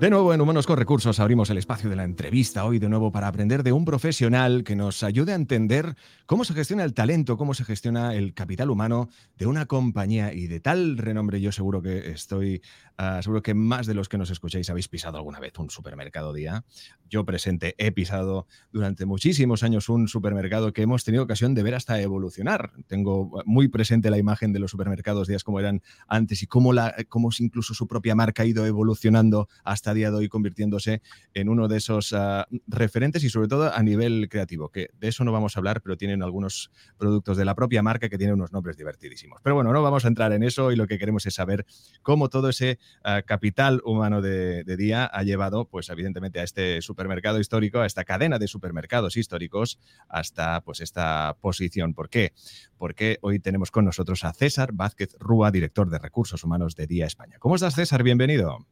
De nuevo en Humanos con Recursos abrimos el espacio de la entrevista hoy de nuevo para aprender de un profesional que nos ayude a entender cómo se gestiona el talento, cómo se gestiona el capital humano de una compañía y de tal renombre yo seguro que estoy, uh, seguro que más de los que nos escucháis habéis pisado alguna vez un supermercado día. Yo presente he pisado durante muchísimos años un supermercado que hemos tenido ocasión de ver hasta evolucionar. Tengo muy presente la imagen de los supermercados días como eran antes y cómo, la, cómo incluso su propia marca ha ido evolucionando hasta día de hoy convirtiéndose en uno de esos uh, referentes y sobre todo a nivel creativo, que de eso no vamos a hablar, pero tienen algunos productos de la propia marca que tienen unos nombres divertidísimos. Pero bueno, no vamos a entrar en eso y lo que queremos es saber cómo todo ese uh, capital humano de, de, día ha llevado, pues evidentemente, a este supermercado histórico, a esta cadena de supermercados históricos, hasta pues esta posición. ¿Por qué? Porque hoy tenemos con nosotros a César Vázquez Rúa, director de Recursos Humanos de Día España. ¿Cómo estás, César? Bienvenido.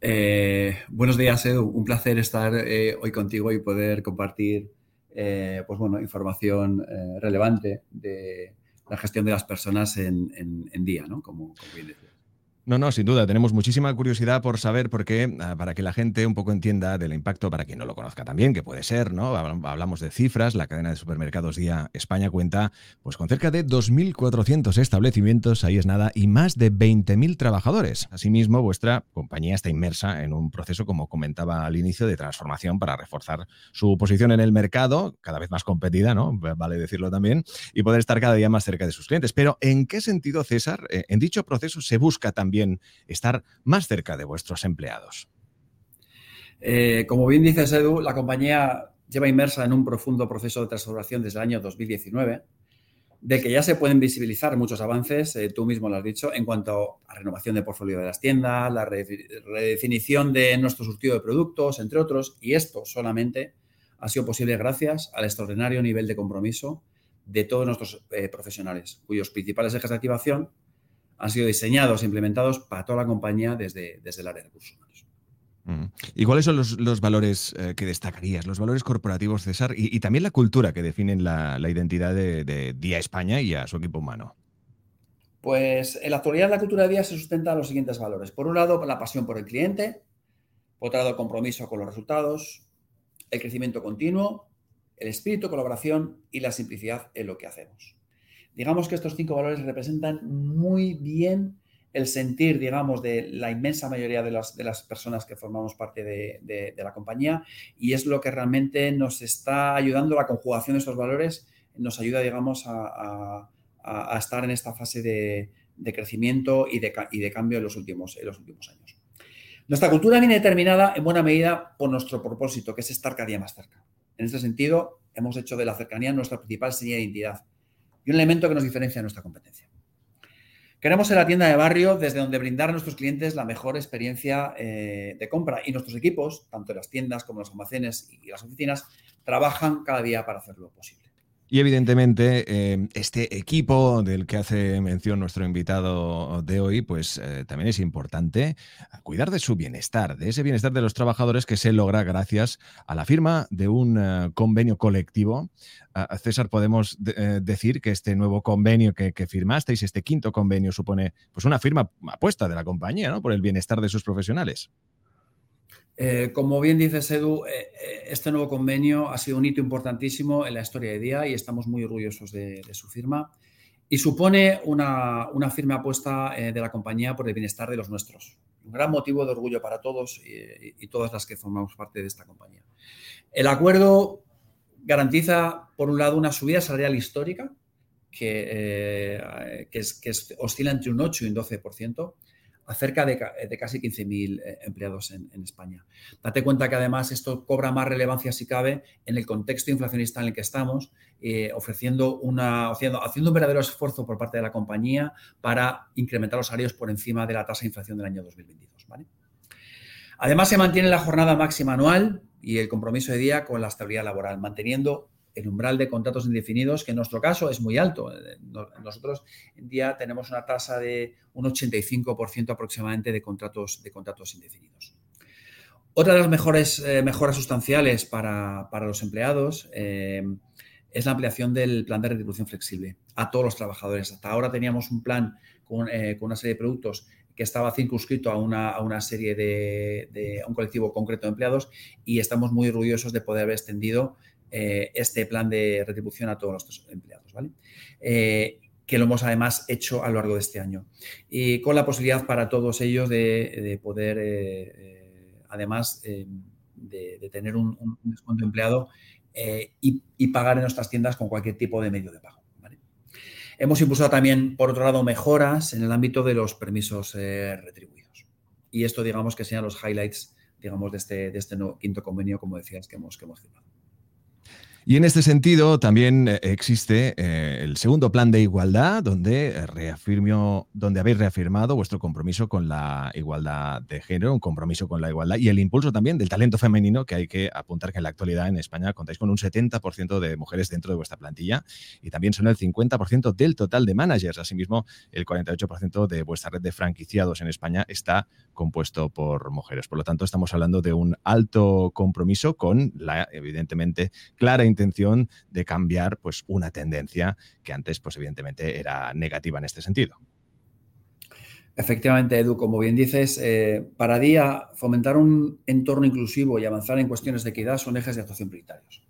Eh, buenos días, Edu. Un placer estar eh, hoy contigo y poder compartir eh, pues bueno, información eh, relevante de la gestión de las personas en, día, ¿no? Como, como bien decía. No, no, sin duda. Tenemos muchísima curiosidad por saber por qué, ah, para que la gente un poco entienda del impacto, para quien no lo conozca también, que puede ser, ¿no? Hablamos de cifras. La cadena de supermercados Día España cuenta pues con cerca de 2.400 establecimientos, ahí es nada, y más de 20.000 trabajadores. Asimismo, vuestra compañía está inmersa en un proceso, como comentaba al inicio, de transformación para reforzar su posición en el mercado, cada vez más competida, ¿no? Vale decirlo también, y poder estar cada día más cerca de sus clientes. Pero, ¿en qué sentido, César, eh, en dicho proceso se busca también estar más cerca de vuestros empleados. Eh, como bien dices, Edu, la compañía lleva inmersa en un profundo proceso de transformación desde el año 2019, de que ya se pueden visibilizar muchos avances, eh, tú mismo lo has dicho, en cuanto a renovación de portfolio de las tiendas, la redefinición de nuestro surtido de productos, entre otros, y esto solamente ha sido posible gracias al extraordinario nivel de compromiso de todos nuestros eh, profesionales, cuyos principales ejes de activación han sido diseñados e implementados para toda la compañía desde, desde el área de recursos humanos. Mm. ¿Y cuáles son los, los valores eh, que destacarías, los valores corporativos, César, y, y también la cultura que definen la, la identidad de, de, Día España y a su equipo humano? Pues en la actualidad la cultura de Día se sustenta en los siguientes valores. Por un lado, la pasión por el cliente, por otro lado, el compromiso con los resultados, el crecimiento continuo, el espíritu de colaboración y la simplicidad en lo que hacemos. Digamos que estos cinco valores representan muy bien el sentir, digamos, de la inmensa mayoría de las, personas que formamos parte de, la compañía y es lo que realmente nos está ayudando, la conjugación de estos valores nos ayuda, digamos, a, a, estar en esta fase de, crecimiento y, y de, cambio en los, últimos, en los últimos años. Nuestra cultura viene determinada en buena medida por nuestro propósito, que es estar cada día más cerca. En este sentido, hemos hecho de la cercanía nuestra principal señal de identidad y un elemento que nos diferencia de nuestra competencia. Queremos ser la tienda de barrio desde donde brindar a nuestros clientes la mejor experiencia eh, de compra y nuestros equipos, tanto las tiendas como los almacenes y las oficinas, trabajan cada día para hacerlo posible. Y evidentemente eh, este equipo del que hace mención nuestro invitado de hoy, pues eh, también es importante cuidar de su bienestar, de ese bienestar de los trabajadores que se logra gracias a la firma de un uh, convenio colectivo. César, podemos de, decir que este nuevo convenio que, que, firmasteis, este quinto convenio, supone pues una firma apuesta de la compañía ¿no? por el bienestar de sus profesionales. Eh, como bien dices, Edu, eh, este nuevo convenio ha sido un hito importantísimo en la historia de Día y estamos muy orgullosos de, de su firma. Y supone una, una firme apuesta eh, de la compañía por el bienestar de los nuestros. Un gran motivo de orgullo para todos y, y, todas las que formamos parte de esta compañía. El acuerdo garantiza, por un lado, una subida salarial histórica que, eh, que, es, que es, oscila entre un 8 y un 12%, a cerca de, de casi 15.000 eh, empleados en, España. Date cuenta que además esto cobra más relevancia si cabe en el contexto inflacionista en el que estamos, eh, ofreciendo una, haciendo, un verdadero esfuerzo por parte de la compañía para incrementar los salarios por encima de la tasa de inflación del año 2022. ¿vale? Además, se mantiene la jornada máxima anual y el compromiso de día con la estabilidad laboral, manteniendo el umbral de contratos indefinidos, que en nuestro caso es muy alto. Nosotros en día tenemos una tasa de un 85% aproximadamente de contratos, de contratos indefinidos. Otra de las mejores eh, mejoras sustanciales para, los empleados eh, es la ampliación del plan de retribución flexible a todos los trabajadores. Hasta ahora teníamos un plan con, eh, una serie de productos que estaba circunscrito a una, serie de, a un colectivo concreto de empleados y estamos muy orgullosos de poder haber extendido eh, este plan de retribución a todos nuestros empleados, ¿vale? Eh, que lo hemos además hecho a lo largo de este año. Y con la posibilidad para todos ellos de, poder, eh, además de, tener un, descuento empleado y, pagar en nuestras tiendas con cualquier tipo de medio de pago. Hemos impulsado también, por otro lado, mejoras en el ámbito de los permisos retribuidos. Y esto, digamos, que sean los highlights, digamos, de este, de este quinto convenio, como decías, que hemos firmado. Y en este sentido también eh, existe eh, el segundo plan de igualdad, donde, eh, donde habéis reafirmado vuestro compromiso con la igualdad de género, un compromiso con la igualdad y el impulso también del talento femenino, que hay que apuntar que en la actualidad en España contáis con un 70% de mujeres dentro de vuestra plantilla y también son el 50% del total de managers. Asimismo, el 48% de vuestra red de franquiciados en España está compuesto por mujeres. Por lo tanto, estamos hablando de un alto compromiso con la, evidentemente, clara intención de cambiar pues, una tendencia que antes, pues, evidentemente, era negativa en este sentido. Efectivamente, Edu, como bien dices, eh, para día fomentar un entorno inclusivo y avanzar en cuestiones de equidad son ejes de actuación prioritarios.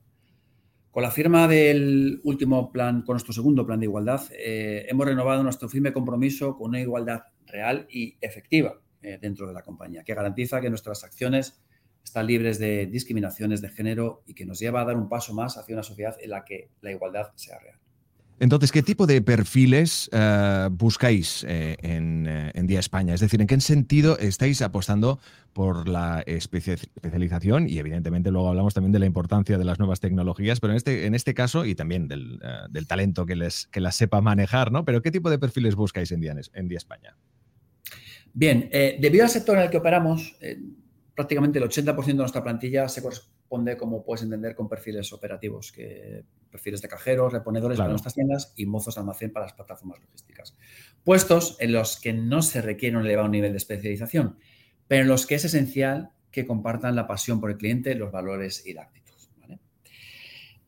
Con la firma del último plan, con nuestro segundo plan de igualdad, eh, hemos renovado nuestro firme compromiso con una igualdad real y efectiva eh, dentro de la compañía, que garantiza que nuestras acciones están libres de discriminaciones de género y que nos lleva a dar un paso más hacia una sociedad en la que la igualdad sea real. Entonces, ¿qué tipo de perfiles eh, buscáis eh, en, Día España? Es decir, ¿en qué sentido estáis apostando por la especialización? Y evidentemente luego hablamos también de la importancia de las nuevas tecnologías, pero en este, en este caso y también del, talento que, les, que las sepa manejar, ¿no? Pero ¿qué tipo de perfiles buscáis en Día, en Día España? Bien, eh, debido al sector en el que operamos, eh, prácticamente el 80% de nuestra plantilla se corresponde, como puedes entender, con perfiles operativos, que perfiles de cajeros, reponedores para nuestras tiendas y mozos de almacén para las plataformas logísticas. Puestos en los que no se requiere un elevado nivel de especialización, pero en los que es esencial que compartan la pasión por el cliente, los valores y la actitud.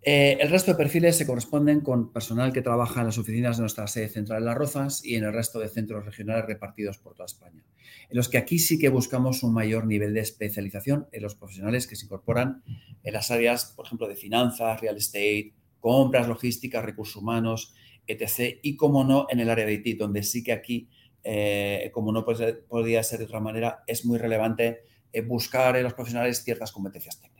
Eh, el resto de perfiles se corresponden con personal que trabaja en las oficinas de nuestra sede central en Las Rozas y en el resto de centros regionales repartidos por toda España, en los que aquí sí que buscamos un mayor nivel de especialización en los profesionales que se incorporan en las áreas, por ejemplo, de finanzas, real estate, compras, logística, recursos humanos, etc. Y, como no, en el área de IT, donde sí que aquí, eh, como no podría ser de otra manera, es muy relevante eh, buscar en los profesionales ciertas competencias técnicas.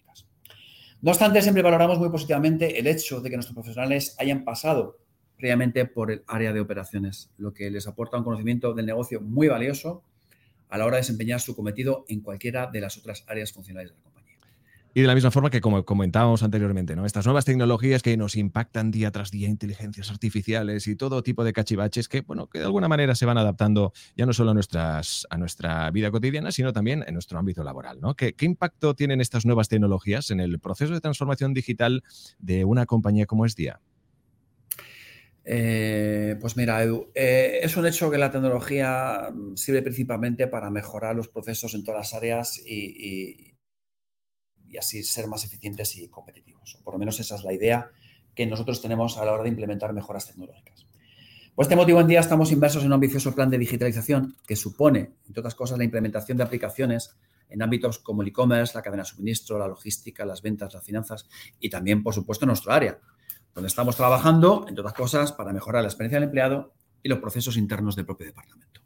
No obstante, siempre valoramos muy positivamente el hecho de que nuestros profesionales hayan pasado previamente por el área de operaciones, lo que les aporta un conocimiento del negocio muy valioso a la hora de desempeñar su cometido en cualquiera de las otras áreas funcionales de la compañía. Y de la misma forma que como comentábamos anteriormente, ¿no? estas nuevas tecnologías que nos impactan día tras día, inteligencias artificiales y todo tipo de cachivaches que, bueno, que de alguna manera se van adaptando ya no solo a, nuestras, a nuestra vida cotidiana, sino también en nuestro ámbito laboral. ¿no? ¿Qué, impacto tienen estas nuevas tecnologías en el proceso de transformación digital de una compañía como es Día? Eh, pues mira, Edu, eh, es un hecho que la tecnología sirve principalmente para mejorar los procesos en todas las áreas y, y así ser más eficientes y competitivos. por lo menos esa es la idea que nosotros tenemos a la hora de implementar mejoras tecnológicas. Por este motivo, en día estamos inversos en un ambicioso plan de digitalización que supone, entre otras cosas, la implementación de aplicaciones en ámbitos como el e-commerce, la cadena de suministro, la logística, las ventas, las finanzas y también, por supuesto, en nuestro área, donde estamos trabajando, entre otras cosas, para mejorar la experiencia del empleado y los procesos internos del propio departamento.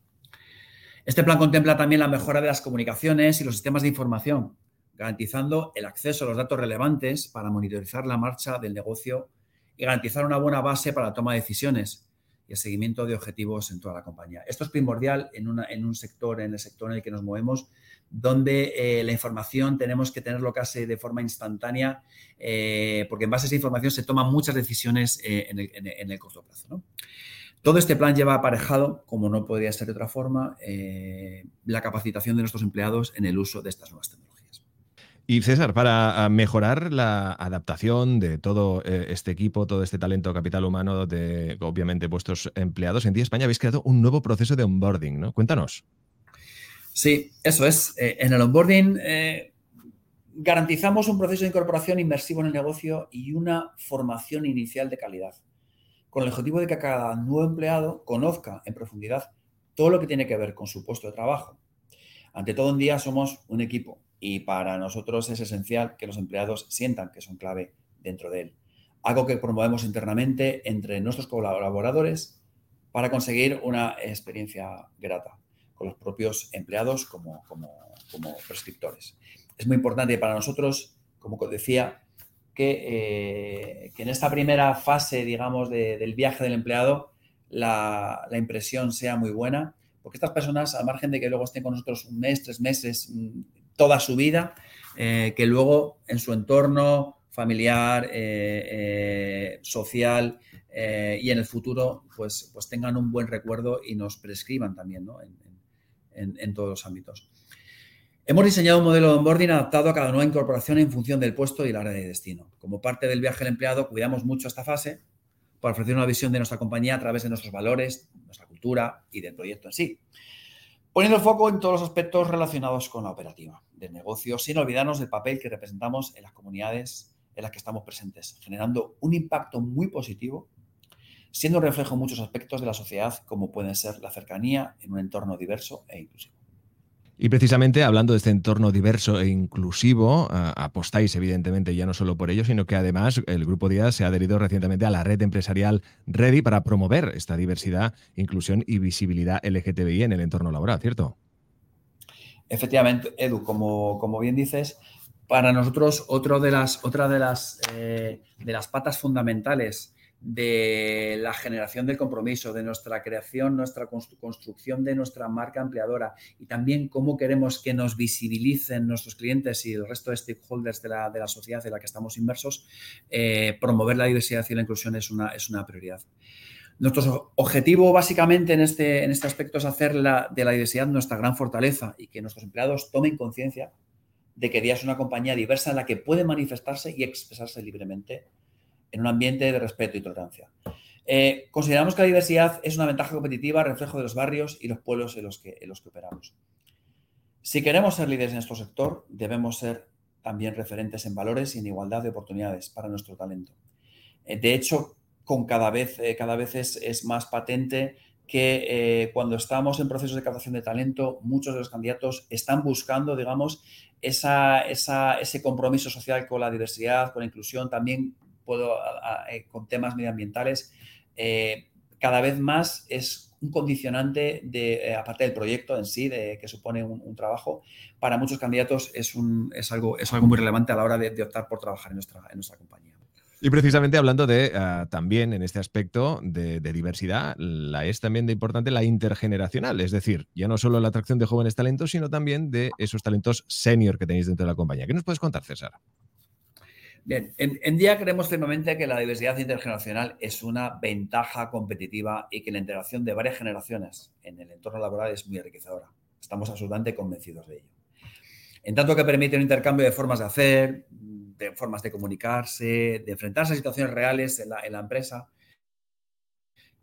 Este plan contempla también la mejora de las comunicaciones y los sistemas de información, garantizando el acceso a los datos relevantes para monitorizar la marcha del negocio y garantizar una buena base para la toma de decisiones y el seguimiento de objetivos en toda la compañía. Esto es primordial en, un sector, en el sector en el que nos movemos, donde eh, la información tenemos que tenerlo casi de forma instantánea, eh, porque en base a esa información se toman muchas decisiones eh, en, el, corto plazo. Todo este plan lleva aparejado, como no podría ser de otra forma, la capacitación de nuestros empleados en el uso de estas nuevas tecnologías. Y César, para ah, mejorar la adaptación de todo eh, este equipo, todo este talento capital humano de, obviamente, vuestros empleados, en Día España habéis creado un nuevo proceso de onboarding, ¿no? Cuéntanos. Sí, eso es. Eh, en el onboarding garantizamos un proceso de incorporación inmersivo en el negocio y una formación inicial de calidad con el objetivo de que cada nuevo empleado conozca en profundidad todo lo que tiene que ver con su puesto de trabajo. Ante todo, un día somos un equipo y para nosotros es esencial que los empleados sientan que son clave dentro de él. Algo que promovemos internamente entre nuestros colaboradores para conseguir una experiencia grata con los propios empleados como, como, como prescriptores. Es muy importante para nosotros, como decía, eh, que, en esta primera fase, digamos, del viaje del empleado, la, impresión sea muy buena, porque estas personas, al margen de que luego estén con nosotros un mes, tres meses, mm, toda su vida, eh, que luego en su entorno familiar, eh, social y en el futuro, pues, pues tengan un buen recuerdo y nos prescriban también en todos los ámbitos. Hemos diseñado un modelo de onboarding adaptado a cada nueva incorporación en función del puesto y el área de destino. Como parte del viaje del empleado, cuidamos mucho esta fase para ofrecer una visión de nuestra compañía a través de nuestros valores, nuestra cultura y del proyecto en sí. Poniendo el foco en todos los aspectos relacionados con la operativa del negocio, sin olvidarnos del papel que representamos en las comunidades en las que estamos presentes, generando un impacto muy positivo, siendo un reflejo en muchos aspectos de la sociedad, como pueden ser la cercanía en un entorno diverso e inclusivo. Y precisamente hablando de este entorno diverso e inclusivo, apostáis evidentemente ya no solo por ello, sino que además el Grupo Díaz se ha adherido recientemente a la red empresarial Ready para promover esta diversidad, inclusión y visibilidad LGTBI en el entorno laboral, ¿cierto? Efectivamente, Edu, como, como bien dices, para nosotros otro de las, otra de las, eh, de las patas fundamentales de la generación del compromiso, de nuestra creación, nuestra construcción de nuestra marca empleadora y también cómo queremos que nos visibilicen nuestros clientes y el resto de stakeholders de la, de la sociedad en la que estamos inmersos, eh, promover la diversidad y la inclusión es una, es una prioridad. Nuestro objetivo básicamente en este, en este aspecto es hacer de la diversidad nuestra gran fortaleza y que nuestros empleados tomen conciencia de que Día es una compañía diversa en la que pueden manifestarse y expresarse libremente en un ambiente de respeto y tolerancia. Eh, consideramos que la diversidad es una ventaja competitiva, reflejo de los barrios y los pueblos en los que, en los que operamos. Si queremos ser líderes en nuestro sector, debemos ser también referentes en valores y en igualdad de oportunidades para nuestro talento. Eh, de hecho, con cada vez, eh, cada vez es, más patente que cuando estamos en procesos de captación de talento, muchos de los candidatos están buscando, digamos, ese compromiso social con la diversidad, con la inclusión, también puedo, eh, con temas medioambientales, eh, cada vez más es un condicionante de, eh, aparte del proyecto en sí, de, que supone un, trabajo, para muchos candidatos es, un, es, algo, es algo muy relevante a la hora de, optar por trabajar en nuestra, en nuestra compañía. Y precisamente hablando de también en este aspecto de, diversidad, la es también de importante la intergeneracional, es decir, ya no solo la atracción de jóvenes talentos, sino también de esos talentos senior que tenéis dentro de la compañía. ¿Qué nos puedes contar, César? Bien, en, Día creemos firmemente que la diversidad intergeneracional es una ventaja competitiva y que la integración de varias generaciones en el entorno laboral es muy enriquecedora. Estamos absolutamente convencidos de ello. En tanto que permite un intercambio de formas de hacer, de formas de comunicarse, de enfrentarse a situaciones reales en la, empresa,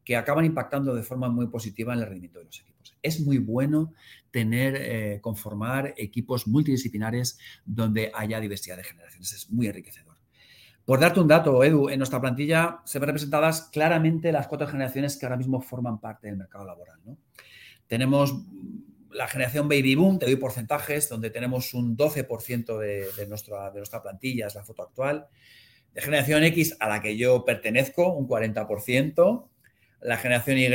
que acaban impactando de forma muy positiva en el rendimiento de los equipos. Es muy bueno tener, eh, conformar equipos multidisciplinares donde haya diversidad de generaciones. Es muy enriquecedor. Por darte un dato, Edu, en nuestra plantilla se ven representadas claramente las cuatro generaciones que ahora mismo forman parte del mercado laboral. Tenemos la generación Baby Boom, te doy porcentajes, donde tenemos un 12% de, nuestra, de nuestra plantilla, es la foto actual. De generación X, a la que yo pertenezco, un 40%. La generación Y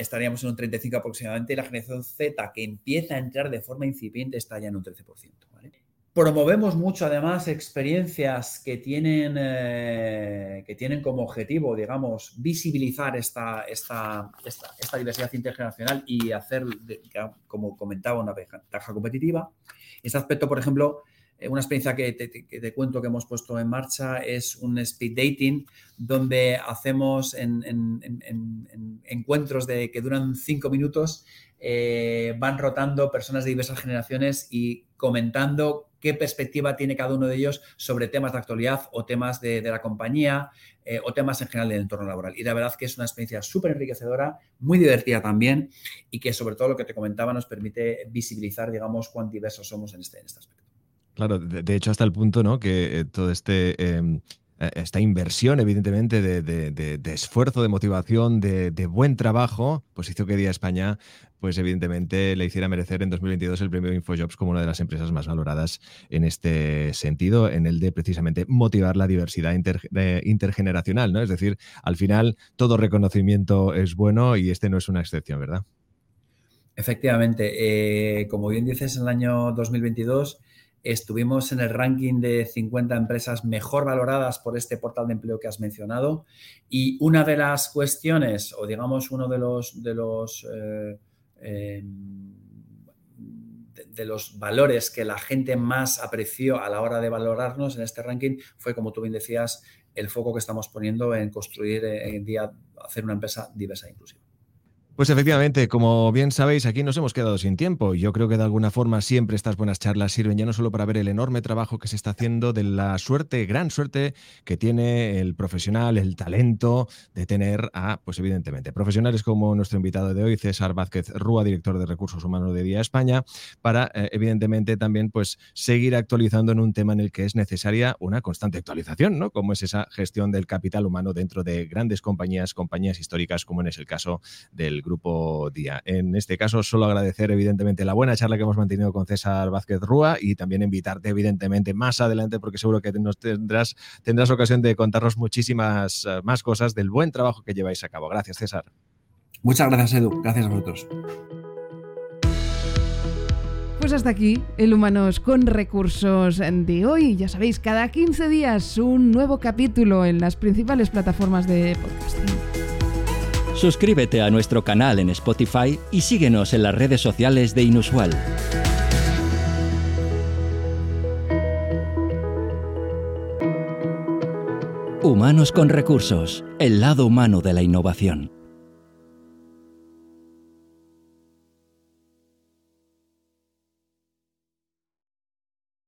estaríamos en un 35% aproximadamente. Y la generación Z, que empieza a entrar de forma incipiente, está ya en un 13%. ¿vale? Promovemos mucho, además, experiencias que tienen, eh, que tienen como objetivo, digamos, visibilizar esta, esta, esta, diversidad intergeneracional y hacer, como comentaba, una ventaja competitiva. Este aspecto, por ejemplo, eh, una experiencia que te, cuento que hemos puesto en marcha es un speed dating donde hacemos en, encuentros de, que duran cinco minutos, eh, van rotando personas de diversas generaciones y comentando qué perspectiva tiene cada uno de ellos sobre temas de actualidad o temas de, la compañía eh, o temas en general del entorno laboral. Y la verdad que es una experiencia súper enriquecedora, muy divertida también y que sobre todo lo que te comentaba nos permite visibilizar, digamos, cuán diversos somos en este, en este aspecto. Claro, de, hecho hasta el punto, ¿no? Que eh, todo este... Em, esta inversión, evidentemente, de, esfuerzo, de motivación, de, buen trabajo, pues hizo que Día España, pues evidentemente le hiciera merecer en 2022 el premio InfoJobs como una de las empresas más valoradas en este sentido, en el de precisamente motivar la diversidad intergeneracional, ¿no? Es decir, al final todo reconocimiento es bueno y este no es una excepción, ¿verdad? Efectivamente, eh, como bien dices, en el año 2022 Estuvimos en el ranking de 50 empresas mejor valoradas por este portal de empleo que has mencionado. Y una de las cuestiones, o digamos uno de los, de los, eh, em, de, los valores que la gente más apreció a la hora de valorarnos en este ranking fue, como tú bien decías, el foco que estamos poniendo en construir, eh, en día, hacer una empresa diversa e inclusiva. Pues efectivamente, como bien sabéis, aquí nos hemos quedado sin tiempo. Yo creo que de alguna forma siempre estas buenas charlas sirven ya no solo para ver el enorme trabajo que se está haciendo, de la suerte, gran suerte que tiene el profesional, el talento de tener a, pues evidentemente, profesionales como nuestro invitado de hoy, César Vázquez Rúa, director de Recursos Humanos de Día España, para eh, evidentemente también pues seguir actualizando en un tema en el que es necesaria una constante actualización, ¿no? Como es esa gestión del capital humano dentro de grandes compañías, compañías históricas, como es el caso del grupo Grupo Día. En este caso, solo agradecer evidentemente la buena charla que hemos mantenido con César Vázquez Rúa y también invitarte evidentemente más adelante porque seguro que nos tendrás, tendrás ocasión de contarnos muchísimas eh, más cosas del buen trabajo que lleváis a cabo. Gracias, César. Muchas gracias, Edu. Gracias a vosotros. Pues hasta aquí el Humanos con Recursos de hoy. Ya sabéis, cada 15 días un nuevo capítulo en las principales plataformas de podcasting. Suscríbete a nuestro canal en Spotify y síguenos en las redes sociales de Inusual. Humanos con recursos, el lado humano de la innovación.